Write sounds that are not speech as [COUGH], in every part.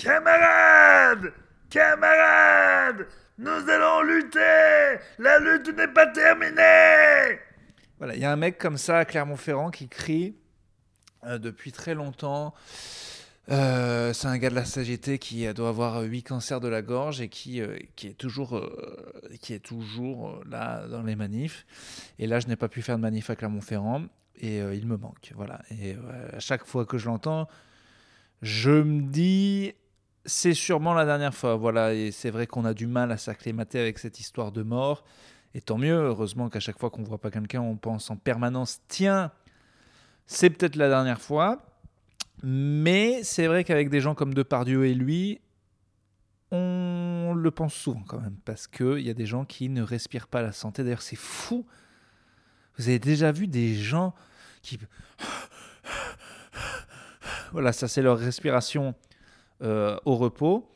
Camarades Camarades Nous allons lutter La lutte n'est pas terminée Voilà, il y a un mec comme ça à Clermont-Ferrand qui crie euh, depuis très longtemps. Euh, c'est un gars de la CGT qui doit avoir huit cancers de la gorge et qui, euh, qui est toujours, euh, qui est toujours euh, là dans les manifs. Et là, je n'ai pas pu faire de manif à Clermont-Ferrand et euh, il me manque. Voilà. Et euh, à chaque fois que je l'entends, je me dis, c'est sûrement la dernière fois. Voilà. Et c'est vrai qu'on a du mal à s'acclimater avec cette histoire de mort. Et tant mieux, heureusement qu'à chaque fois qu'on voit pas quelqu'un, on pense en permanence, tiens, c'est peut-être la dernière fois. Mais c'est vrai qu'avec des gens comme Depardieu et lui, on le pense souvent quand même, parce qu'il y a des gens qui ne respirent pas la santé. D'ailleurs, c'est fou. Vous avez déjà vu des gens qui... Voilà, ça c'est leur respiration euh, au repos.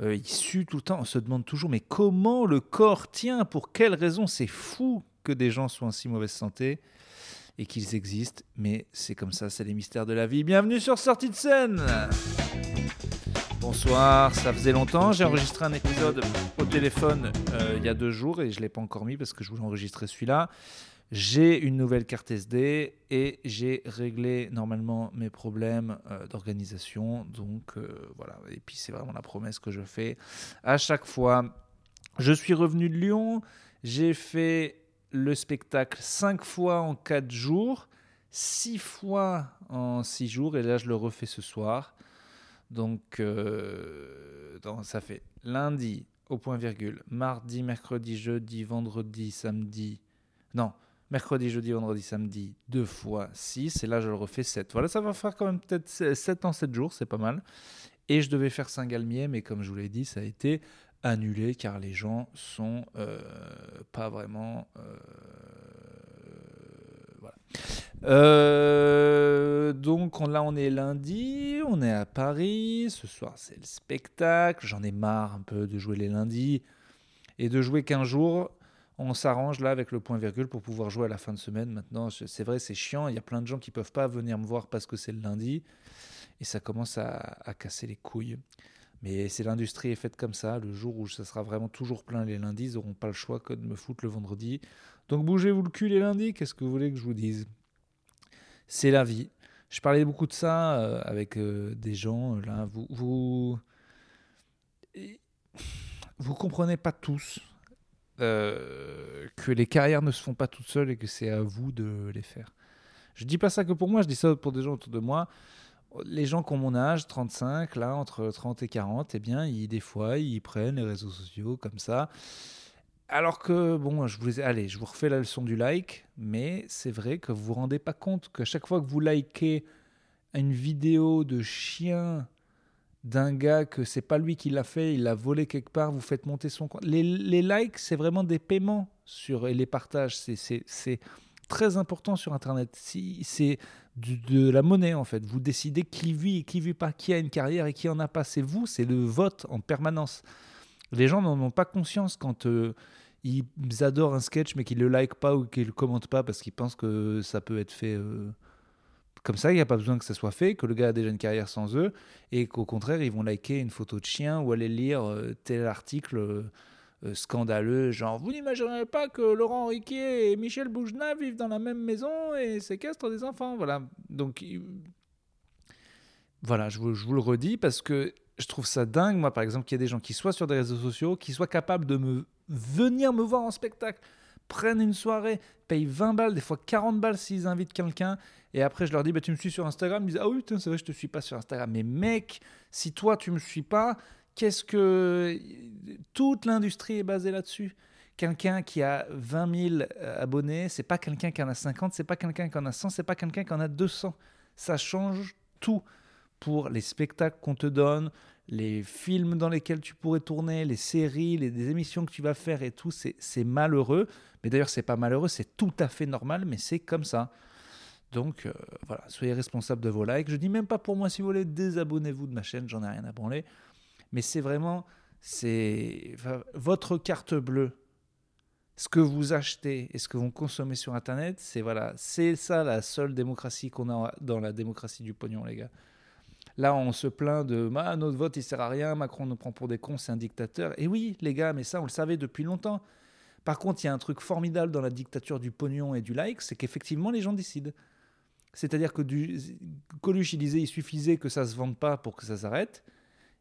Euh, ils suent tout le temps. On se demande toujours, mais comment le corps tient Pour quelle raison? C'est fou que des gens soient en si mauvaise santé et qu'ils existent. Mais c'est comme ça, c'est les mystères de la vie. Bienvenue sur Sortie de scène Bonsoir, ça faisait longtemps. J'ai enregistré un épisode au téléphone euh, il y a deux jours et je ne l'ai pas encore mis parce que je voulais enregistrer celui-là. J'ai une nouvelle carte SD et j'ai réglé normalement mes problèmes euh, d'organisation. Donc euh, voilà, et puis c'est vraiment la promesse que je fais à chaque fois. Je suis revenu de Lyon, j'ai fait le spectacle cinq fois en quatre jours, six fois en six jours et là je le refais ce soir. Donc, euh, donc, ça fait lundi au point virgule, mardi, mercredi, jeudi, vendredi, samedi. Non, mercredi, jeudi, vendredi, samedi, deux fois 6. Et là, je le refais 7. Voilà, ça va faire quand même peut-être 7 en 7 jours, c'est pas mal. Et je devais faire Saint-Galmier, mais comme je vous l'ai dit, ça a été annulé car les gens sont euh, pas vraiment. Euh, voilà. Euh, donc on- là on est lundi, on est à Paris, ce soir c'est le spectacle, j'en ai marre un peu de jouer les lundis et de jouer qu'un jour. On s'arrange là avec le point virgule pour pouvoir jouer à la fin de semaine. Maintenant, c'est vrai, c'est chiant. Il y a plein de gens qui peuvent pas venir me voir parce que c'est le lundi et ça commence à, casser les couilles. Mais c'est l'industrie est faite comme ça. Le jour où ça sera vraiment toujours plein les lundis, ils n'auront pas le choix que de me foutre le vendredi. Donc bougez-vous le cul les lundis. Qu'est-ce que vous voulez que je vous dise? C'est la vie. Je parlais beaucoup de ça euh, avec euh, des gens. euh, Là, vous, vous, vous comprenez pas tous euh, que les carrières ne se font pas toutes seules et que c'est à vous de les faire. Je dis pas ça que pour moi, je dis ça pour des gens autour de moi les gens qui ont mon âge, 35, là, entre 30 et 40, eh bien, ils, des fois, ils prennent les réseaux sociaux comme ça. Alors que, bon, je vous, allez, je vous refais la leçon du like, mais c'est vrai que vous vous rendez pas compte qu'à chaque fois que vous likez une vidéo de chien d'un gars que c'est pas lui qui l'a fait, il l'a volé quelque part, vous faites monter son compte. Les, les likes, c'est vraiment des paiements sur et les partages. C'est- très important sur Internet. Si, c'est de la monnaie en fait. Vous décidez qui vit et qui vit pas, qui a une carrière et qui en a pas. C'est vous, c'est le vote en permanence. Les gens n'en ont pas conscience quand euh, ils adorent un sketch mais qu'ils le like pas ou qu'ils le commentent pas parce qu'ils pensent que ça peut être fait euh, comme ça. Il n'y a pas besoin que ça soit fait, que le gars a déjà une carrière sans eux et qu'au contraire ils vont liker une photo de chien ou aller lire euh, tel article. euh, euh, scandaleux, genre vous n'imaginerez pas que Laurent Riquier et Michel Boujna vivent dans la même maison et séquestrent des enfants. Voilà. Donc, il- voilà, je vous, je vous le redis parce que je trouve ça dingue, moi, par exemple, qu'il y ait des gens qui soient sur des réseaux sociaux, qui soient capables de me venir me voir en spectacle, prennent une soirée, payent 20 balles, des fois 40 balles s'ils invitent quelqu'un, et après je leur dis, bah, tu me suis sur Instagram, ils disent, ah oui, c'est vrai, je te suis pas sur Instagram. Mais mec, si toi tu me suis pas, qu'est-ce que. Toute l'industrie est basée là-dessus. Quelqu'un qui a 20 000 abonnés, c'est pas quelqu'un qui en a 50, c'est pas quelqu'un qui en a 100, c'est pas quelqu'un qui en a 200. Ça change tout pour les spectacles qu'on te donne, les films dans lesquels tu pourrais tourner, les séries, les, les émissions que tu vas faire et tout. C'est malheureux. Mais d'ailleurs, c'est pas malheureux, c'est tout à fait normal, mais c'est comme ça. Donc euh, voilà, soyez responsables de vos likes. Je dis même pas pour moi si vous voulez, désabonnez-vous de ma chaîne, j'en ai rien à branler. Mais c'est vraiment, c'est votre carte bleue. Ce que vous achetez et ce que vous consommez sur Internet, c'est voilà, c'est ça la seule démocratie qu'on a dans la démocratie du pognon, les gars. Là, on se plaint de ah, notre vote, il sert à rien, Macron nous prend pour des cons, c'est un dictateur. Et oui, les gars, mais ça, on le savait depuis longtemps. Par contre, il y a un truc formidable dans la dictature du pognon et du like, c'est qu'effectivement, les gens décident. C'est-à-dire que. Coluche, disait il suffisait que ça se vende pas pour que ça s'arrête.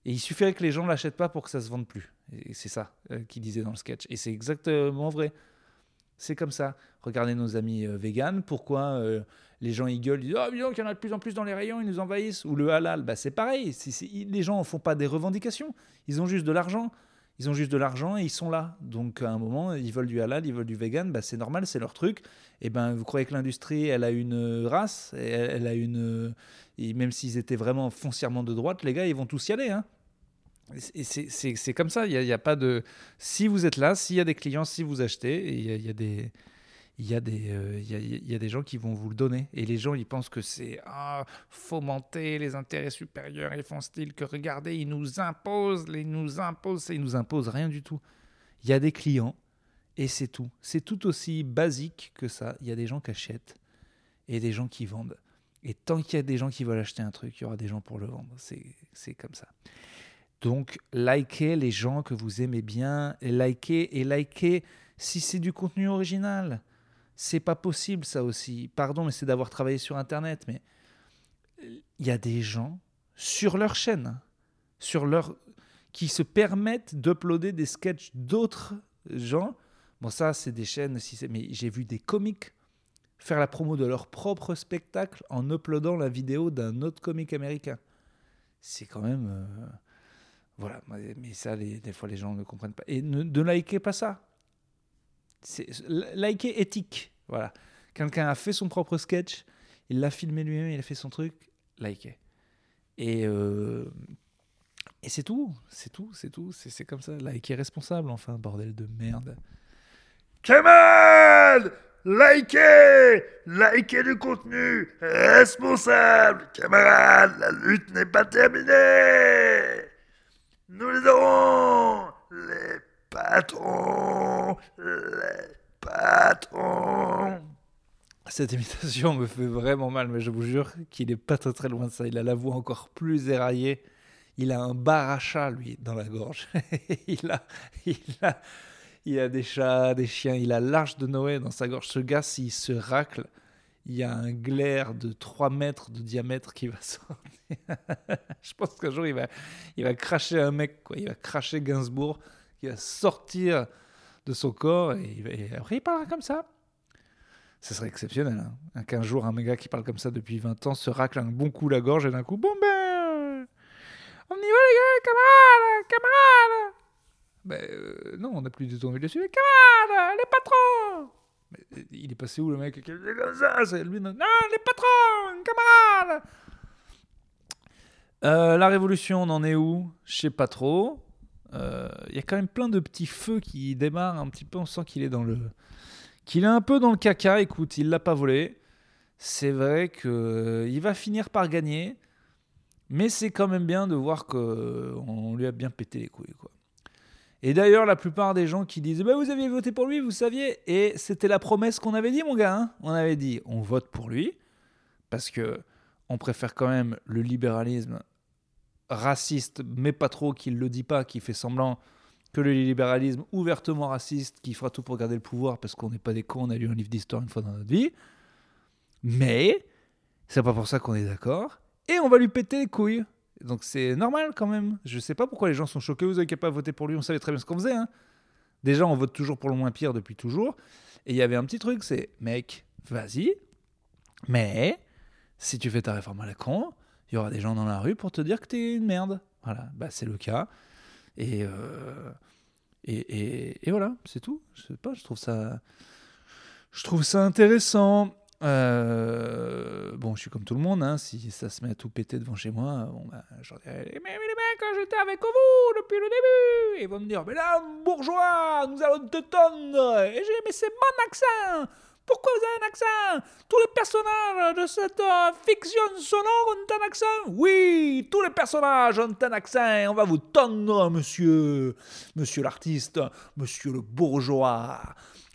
Et il suffirait que les gens l'achètent pas pour que ça se vende plus. Et c'est ça euh, qu'il disait dans le sketch. Et c'est exactement vrai. C'est comme ça. Regardez nos amis euh, véganes. Pourquoi euh, les gens ils gueulent, ils disent oh, qu'il y en a de plus en plus dans les rayons, ils nous envahissent. Ou le halal, bah, c'est pareil. les gens ne font pas des revendications. Ils ont juste de l'argent. Ils ont juste de l'argent et ils sont là. Donc à un moment, ils veulent du halal, ils veulent du vegan, bah, c'est normal, c'est leur truc. Et ben vous croyez que l'industrie, elle a une race, elle, a une. Et même s'ils étaient vraiment foncièrement de droite, les gars, ils vont tous y aller. Hein. C'est comme ça, il n'y a, pas de... Si vous êtes là, s'il y a des clients, si vous achetez, il y, y a, des il y, a des, euh, il, y a, il y, a, des gens qui vont vous le donner. Et les gens, ils pensent que c'est ah, fomenter les intérêts supérieurs. Ils font style que regardez, ils nous imposent, ils nous imposent. Ils nous imposent rien du tout. Il y a des clients et c'est tout. C'est tout aussi basique que ça. Il y a des gens qui achètent et des gens qui vendent. Et tant qu'il y a des gens qui veulent acheter un truc, il y aura des gens pour le vendre. C'est comme ça. Donc, likez les gens que vous aimez bien likez et likez si c'est du contenu original. C'est pas possible, ça aussi. Pardon, mais c'est d'avoir travaillé sur Internet. Mais il y a des gens sur leur chaîne, sur leur qui se permettent d'uploader des sketchs d'autres gens. Bon, ça, c'est des chaînes, mais j'ai vu des comiques faire la promo de leur propre spectacle en uploadant la vidéo d'un autre comique américain. C'est quand même. Euh, voilà, mais ça, des fois, les gens ne comprennent pas. Et ne likez pas ça liker éthique. Voilà. Quelqu'un a fait son propre sketch, il l'a filmé lui-même, il a fait son truc, liker. Et, euh, et c'est tout, c'est tout, c'est tout, c'est comme ça. Liker responsable, enfin, bordel de merde. Kamal Likez Likez du contenu responsable Camarades, la lutte n'est pas terminée Nous les aurons Les patron, les patrons. Cette imitation me fait vraiment mal, mais je vous jure qu'il est pas très, très loin de ça. Il a la voix encore plus éraillée. Il a un bar à chat, lui, dans la gorge. [LAUGHS] il, a, il, a, il a des chats, des chiens. Il a l'arche de Noé dans sa gorge. Ce gars, s'il se racle, il y a un glaire de 3 mètres de diamètre qui va [LAUGHS] sortir. je pense qu'un jour, il va, il va cracher un mec. Quoi. Il va cracher Gainsbourg qui sortir de son corps et, après il parlera comme ça. Ce serait exceptionnel. Hein. Qu'un jour, un méga qui parle comme ça depuis 20 ans se racle un bon coup la gorge et d'un coup, bon ben, on y va les gars, camarades, camarades. Ben euh, non, on n'a plus du tout envie de suivre. Camarades, les patrons. Il est passé où le mec qui comme ça? C'est lui. Non, les patrons, camarades. Euh, la révolution, on en est où? Je sais pas trop. Euh, il y a quand même plein de petits feux qui démarrent un petit peu. On sent qu'il est dans le, qu'il est un peu dans le caca. Écoute, il l'a pas volé. C'est vrai que euh, il va finir par gagner, mais c'est quand même bien de voir que euh, lui a bien pété les couilles, quoi. Et d'ailleurs, la plupart des gens qui disent bah, Vous aviez voté pour lui, vous saviez. Et c'était la promesse qu'on avait dit, mon gars. Hein. on avait dit On vote pour lui, parce que on préfère quand même le libéralisme raciste, mais pas trop, qui ne le dit pas, qui fait semblant que le libéralisme ouvertement raciste, qui fera tout pour garder le pouvoir parce qu'on n'est pas des cons, on a lu un livre d'histoire une fois dans notre vie. Mais c'est pas pour ça qu'on est d'accord. Et on va lui péter les couilles. Donc c'est normal quand même. Je sais pas pourquoi les gens sont choqués. Vous avez qu'à pas voter pour lui. On savait très bien ce qu'on faisait. Hein. Déjà, on vote toujours pour le moins pire depuis toujours. Et il y avait un petit truc, c'est mec, vas-y. Mais si tu fais ta réforme à la con, il y aura des gens dans la rue pour te dire que tu es une merde. Voilà, bah, c'est le cas. Et, euh, et, et, voilà, c'est tout. Je sais pas, je trouve ça, je trouve ça intéressant. Euh, bon, je suis comme tout le monde, hein, si ça se met à tout péter devant chez moi, bon, bah, j'en dirais, mais, mais les mecs, j'étais avec vous depuis le début. Ils vont me dire, mais là, bourgeois, nous allons te tendre. Et j'ai, mais c'est mon accent. Pourquoi vous avez un accent? Tous les personnages de cette euh, fiction sonore ont un accent? Oui, tous les personnages ont un accent. On va vous tendre, monsieur. Monsieur l'artiste, monsieur le bourgeois.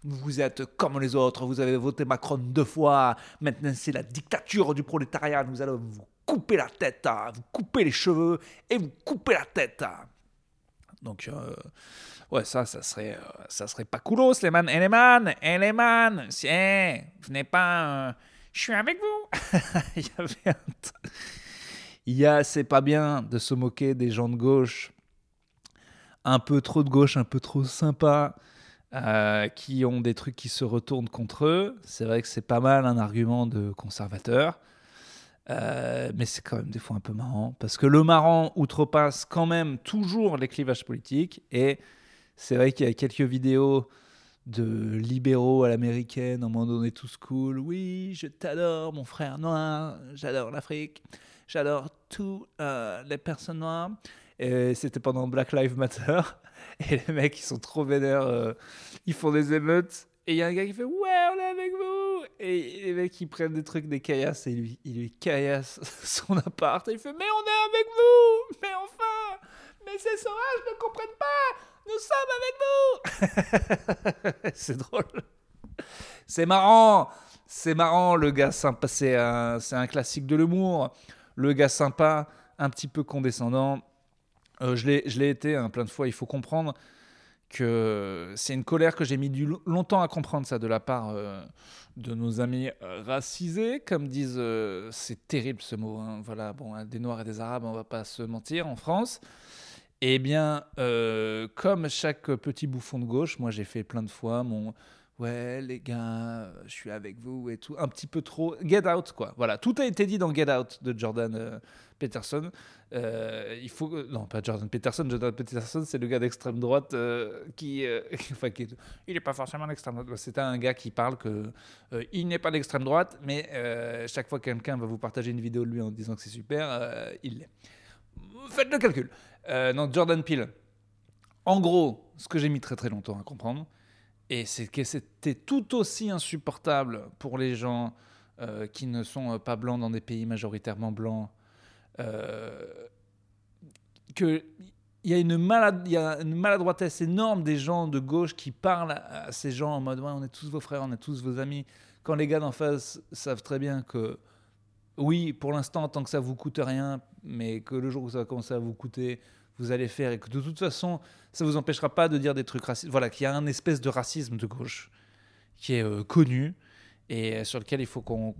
Vous êtes comme les autres, vous avez voté Macron deux fois. Maintenant, c'est la dictature du prolétariat. Nous allons vous coupez la tête, vous coupez les cheveux et vous coupez la tête. Donc, euh, ouais, ça, ça serait, euh, ça serait pas coolos, les man. Et les man, et les man, si, eh, venez pas, euh, je suis avec vous. [LAUGHS] Il Il y a, c'est pas bien de se moquer des gens de gauche, un peu trop de gauche, un peu trop sympa, euh, qui ont des trucs qui se retournent contre eux. C'est vrai que c'est pas mal un argument de conservateur. Euh, mais c'est quand même des fois un peu marrant parce que le marrant outrepasse quand même toujours les clivages politiques et c'est vrai qu'il y a quelques vidéos de libéraux à l'américaine, un moment donné tous cool. Oui, je t'adore, mon frère noir, j'adore l'Afrique, j'adore toutes les personnes noires. Et c'était pendant Black Lives Matter. [LAUGHS] Et les mecs, ils sont trop vénères, euh, ils font des émeutes. Et il y a un gars qui fait Ouais, on est avec vous Et les mecs, ils prennent des trucs, des caillasses, et lui, il lui caillasse [LAUGHS] son appart. Et il fait Mais on est avec vous Mais enfin Mais ces sauvages ne comprennent pas Nous sommes avec vous [LAUGHS] C'est drôle. C'est marrant C'est marrant, le gars sympa. C'est un, c'est un classique de l'humour. Le gars sympa, un petit peu condescendant. Euh, je l'ai je l'ai été hein, plein de fois. Il faut comprendre que c'est une colère que j'ai mis du longtemps à comprendre ça de la part euh, de nos amis euh, racisés, comme disent, euh, c'est terrible ce mot. hein. Voilà, bon, hein, des Noirs et des Arabes, on va pas se mentir en France. Eh bien, comme chaque petit bouffon de gauche, moi j'ai fait plein de fois mon ouais les gars, je suis avec vous et tout, un petit peu trop Get Out quoi. Voilà, tout a été dit dans Get Out de Jordan euh, Peterson. Euh, il faut non pas Jordan Peterson, Jordan Peterson c'est le gars d'extrême droite euh, qui, euh, [LAUGHS] enfin qui est- il n'est pas forcément d'extrême droite. C'est un gars qui parle que euh, il n'est pas d'extrême droite, mais euh, chaque fois que quelqu'un va vous partager une vidéo de lui en disant que c'est super, euh, il l'est. Faites le calcul. Euh, non, Jordan Peele. En gros, ce que j'ai mis très très longtemps à comprendre, et c'est que c'était tout aussi insupportable pour les gens euh, qui ne sont euh, pas blancs dans des pays majoritairement blancs, euh, que il y a une malade, maladroitesse énorme des gens de gauche qui parlent à, à ces gens en mode ouais, on est tous vos frères, on est tous vos amis. Quand les gars d'en face savent très bien que oui, pour l'instant, tant que ça vous coûte rien, mais que le jour où ça va commencer à vous coûter, vous allez faire et que de toute façon, ça vous empêchera pas de dire des trucs racistes. Voilà, qu'il y a un espèce de racisme de gauche qui est euh, connu et sur lequel il faut qu'on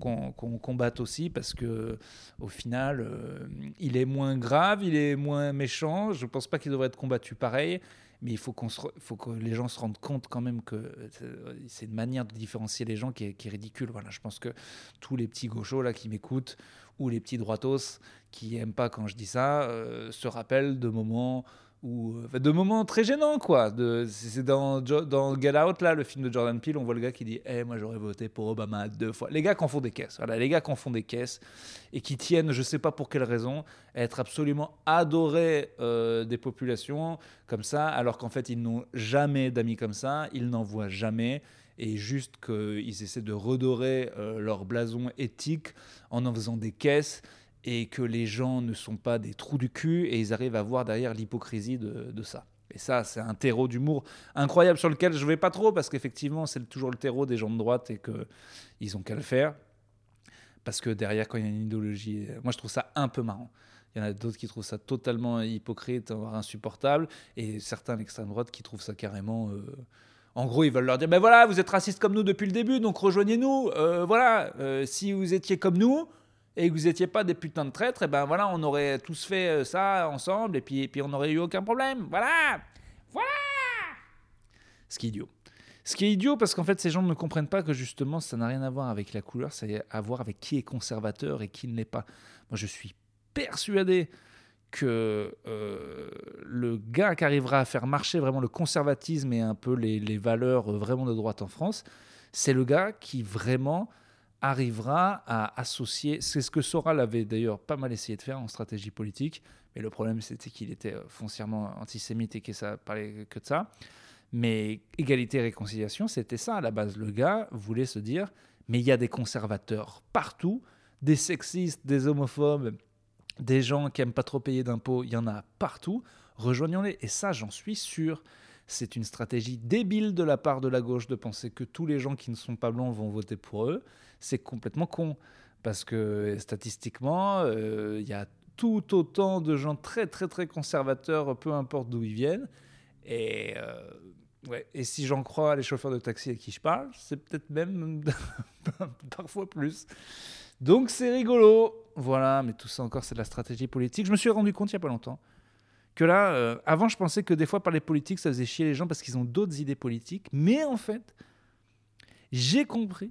combatte aussi parce que au final, euh, il est moins grave, il est moins méchant. Je pense pas qu'il devrait être combattu pareil. Mais il faut, qu'on faut que les gens se rendent compte quand même que euh, c'est une manière de différencier les gens qui est, qui est ridicule. Voilà, je pense que tous les petits gauchos là qui m'écoutent ou les petits droitos qui aiment pas quand je dis ça euh, se rappellent de moments où enfin, de moments très gênants quoi. C'est dans, dans Get Out là, le film de Jordan Peele, on voit le gars qui dit "Eh moi j'aurais voté pour Obama deux fois." Les gars qui en font des caisses. Voilà, les gars qui font des caisses et qui tiennent, je sais pas pour quelle raison, à être absolument adorés euh, des populations comme ça, alors qu'en fait ils n'ont jamais d'amis comme ça, ils n'en voient jamais et juste qu'ils essaient de redorer euh, leur blason éthique en en faisant des caisses et que les gens ne sont pas des trous du cul et ils arrivent à voir derrière l'hypocrisie de, ça. Et ça, c'est un terreau d'humour incroyable sur lequel je vais pas trop parce qu'effectivement, c'est toujours le terreau des gens de droite et qu'ils ont qu'à le faire. Parce que derrière, quand il y a une idéologie, moi je trouve ça un peu marrant. Il y en a d'autres qui trouvent ça totalement hypocrite, voire insupportable, et certains à l'extrême droite qui trouvent ça carrément. euh, En gros, ils veulent leur dire ben voilà, vous êtes racistes comme nous depuis le début, donc rejoignez-nous. Euh, voilà, Euh, si vous étiez comme nous et que vous n'étiez pas des putains de traîtres, et ben voilà, on aurait tous fait euh, ça ensemble, et puis, et puis on n'aurait eu aucun problème. Voilà, voilà. Ce qui est idiot. Ce qui est idiot parce qu'en fait, ces gens ne comprennent pas que justement, ça n'a rien à voir avec la couleur, ça a à voir avec qui est conservateur et qui ne l'est pas. Moi, je suis persuadé que euh, le gars qui arrivera à faire marcher vraiment le conservatisme et un peu les, valeurs euh, vraiment de droite en France, c'est le gars qui vraiment arrivera à associer. C'est ce que Soral avait d'ailleurs pas mal essayé de faire en stratégie politique, mais le problème c'était qu'il était euh, foncièrement antisémite et que ça parlait que de ça. Mais égalité et réconciliation, c'était ça à la base. Le gars voulait se dire, mais il y a des conservateurs partout, des sexistes, des homophobes, des gens qui aiment pas trop payer d'impôts, il y en a partout. Rejoignons-les. Et ça, j'en suis sûr. C'est une stratégie débile de la part de la gauche de penser que tous les gens qui ne sont pas blancs vont voter pour eux. C'est complètement con. Parce que statistiquement, euh, il y a tout autant de gens très très très conservateurs, peu importe d'où ils viennent. Et, euh, et si j'en crois les chauffeurs de taxi à qui je parle, c'est peut-être même [LAUGHS] parfois plus. Donc c'est rigolo. Voilà, mais tout ça encore, c'est de la stratégie politique. Je me suis rendu compte il n'y a pas longtemps que là, euh, avant, je pensais que des fois, par les politiques, ça faisait chier les gens parce qu'ils ont d'autres idées politiques. Mais en fait, j'ai compris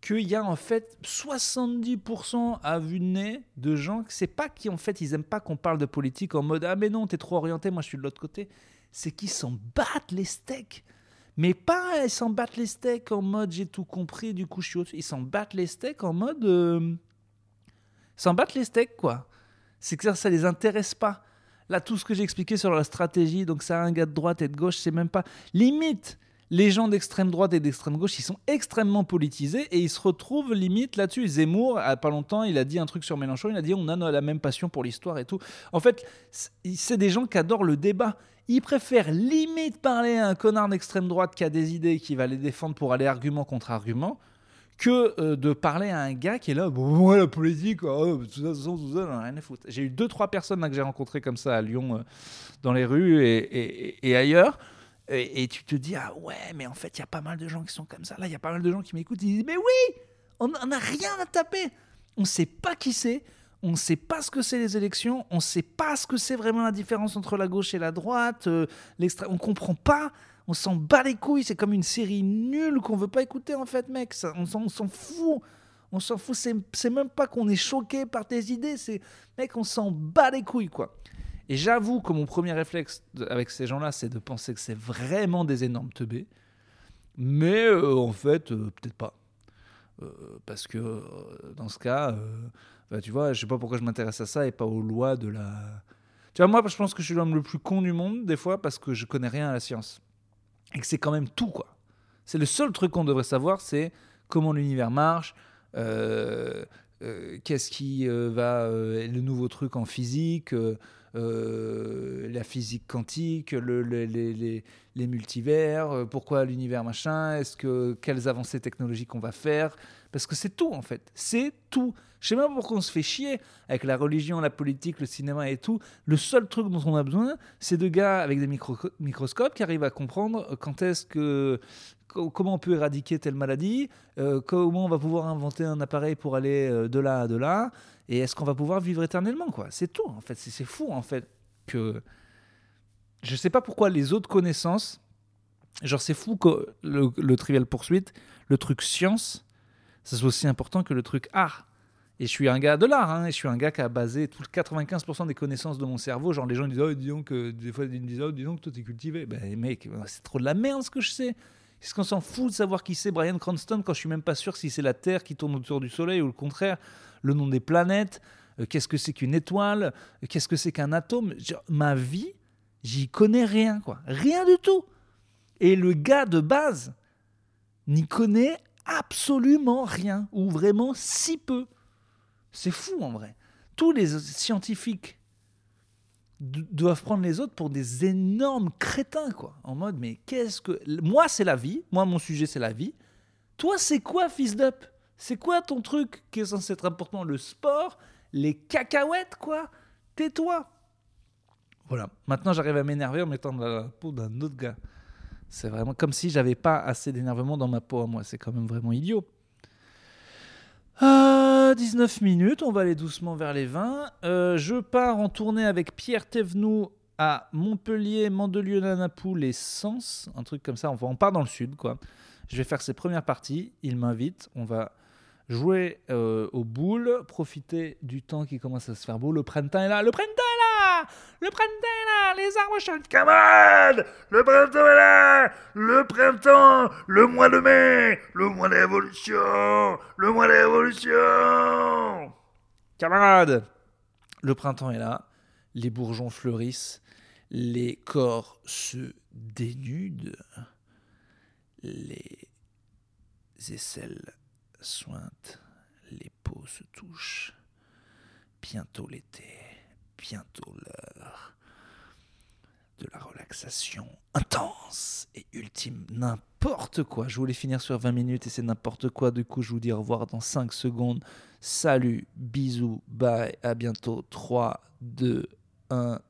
qu'il y a en fait 70% à vue de nez de gens, c'est pas qui en fait ils aiment pas qu'on parle de politique en mode ah mais non t'es trop orienté, moi je suis de l'autre côté, c'est qu'ils s'en battent les steaks. Mais pas ils s'en battent les steaks en mode j'ai tout compris, du coup je suis au-dessus. Ils s'en battent les steaks en mode euh, s'en battent les steaks quoi. C'est que ça, ça les intéresse pas. Là tout ce que j'ai expliqué sur la stratégie, donc ça un gars de droite et de gauche, c'est même pas limite les gens d'extrême droite et d'extrême gauche, ils sont extrêmement politisés et ils se retrouvent limite là-dessus. Zemmour, à pas longtemps, il a dit un truc sur Mélenchon, il a dit on a la même passion pour l'histoire et tout. En fait, c'est des gens qui adorent le débat. Ils préfèrent limite parler à un connard d'extrême droite qui a des idées et qui va les défendre pour aller argument contre argument que euh, de parler à un gars qui est là, bon, moi, la politique, oh, tout ça, tout ça, tout ça, rien à foutre. J'ai eu deux, trois personnes que j'ai rencontrées comme ça à Lyon, euh, dans les rues et ailleurs. Et, tu te dis, ah ouais, mais en fait, il y a pas mal de gens qui sont comme ça. Là, il y a pas mal de gens qui m'écoutent. Ils disent, mais oui, on n'a rien à taper. On ne sait pas qui c'est. On ne sait pas ce que c'est les élections. On ne sait pas ce que c'est vraiment la différence entre la gauche et la droite. Euh, on comprend pas. On s'en bat les couilles. C'est comme une série nulle qu'on veut pas écouter, en fait, mec. On s'en fout. On s'en fout. C'est même pas qu'on est choqué par tes idées. C'est, mec, on s'en bat les couilles, quoi. Et j'avoue que mon premier réflexe avec ces gens-là, c'est de penser que c'est vraiment des énormes teubés. Mais euh, en fait, euh, peut-être pas. Euh, parce que dans ce cas, bah, tu vois, je sais pas pourquoi je m'intéresse à ça et pas aux lois de la. Tu vois, moi, je pense que je suis l'homme le plus con du monde, des fois, parce que je connais rien à la science. Et que c'est quand même tout, quoi. C'est le seul truc qu'on devrait savoir, c'est comment l'univers marche, qu'est-ce qui va, le nouveau truc en physique, euh, la physique quantique, le, les, les, multivers, euh, pourquoi l'univers machin, est-ce que quelles avancées technologiques on va faire, parce que c'est tout en fait, c'est tout. Je sais même pourquoi on se fait chier avec la religion, la politique, le cinéma et tout. Le seul truc dont on a besoin, c'est de gars avec des microscopes qui arrivent à comprendre quand est-ce que comment on peut éradiquer telle maladie, euh, comment on va pouvoir inventer un appareil pour aller de là à de là. Et est-ce qu'on va pouvoir vivre éternellement quoi C'est tout en fait. C'est fou en fait que je sais pas pourquoi les autres connaissances, genre c'est fou que le, trivial poursuite, le truc science, ça soit aussi important que le truc art. Et je suis un gars de l'art, hein, je suis un gars qui a basé tout 95% des connaissances de mon cerveau. Genre les gens disent, oh, disons que des fois ils me disent, oh, disons que toi t'es cultivé. Ben mec, c'est trop de la merde ce que je sais. Est-ce qu'on s'en fout de savoir qui c'est Brian Cranston quand je suis même pas sûr si c'est la Terre qui tourne autour du Soleil ou le contraire? Le nom des planètes, euh, qu'est-ce que c'est qu'une étoile, qu'est-ce que c'est qu'un atome? ma vie, j'y connais rien, quoi. Rien du tout. Et le gars de base n'y connaît absolument rien, ou vraiment si peu. C'est fou en vrai. Tous les scientifiques doivent prendre les autres pour des énormes crétins, quoi. En mode, mais qu'est-ce que. Moi, c'est la vie. Moi, mon sujet, c'est la vie. Toi, c'est quoi, fils d'up? C'est quoi ton truc qui est censé être important? Le sport? Les cacahuètes, quoi? Tais-toi Voilà. Maintenant, j'arrive à m'énerver en mettant dans la peau d'un autre gars. C'est vraiment comme si j'avais pas assez d'énervement dans ma peau à moi. C'est quand même vraiment idiot. 19 euh, minutes, on va aller doucement vers les 20. Euh, je pars en tournée avec Pierre Thévenoud à Montpellier, Mandelieu, Nanapoul et Sens, un truc comme ça. On, part dans le sud, quoi. Je vais faire ses premières parties. Il m'invite. On va jouer euh, aux boules, profiter du temps qui commence à se faire beau. Le printemps est là, le printemps le printemps est là, les arbres chantent. Camarades, le printemps est là, le printemps, le mois de mai, le mois de révolution, le mois de révolution. Camarades, le printemps est là, les bourgeons fleurissent, les corps se dénudent, les aisselles sointe, les peaux se touchent. Bientôt l'été, bientôt l'heure de la relaxation. intense et ultime. N'importe quoi. Je voulais finir sur 20 minutes et c'est n'importe quoi. Du coup, je vous dis au revoir dans 5 secondes. Salut, bisous, bye, à bientôt. 3, 2, 1.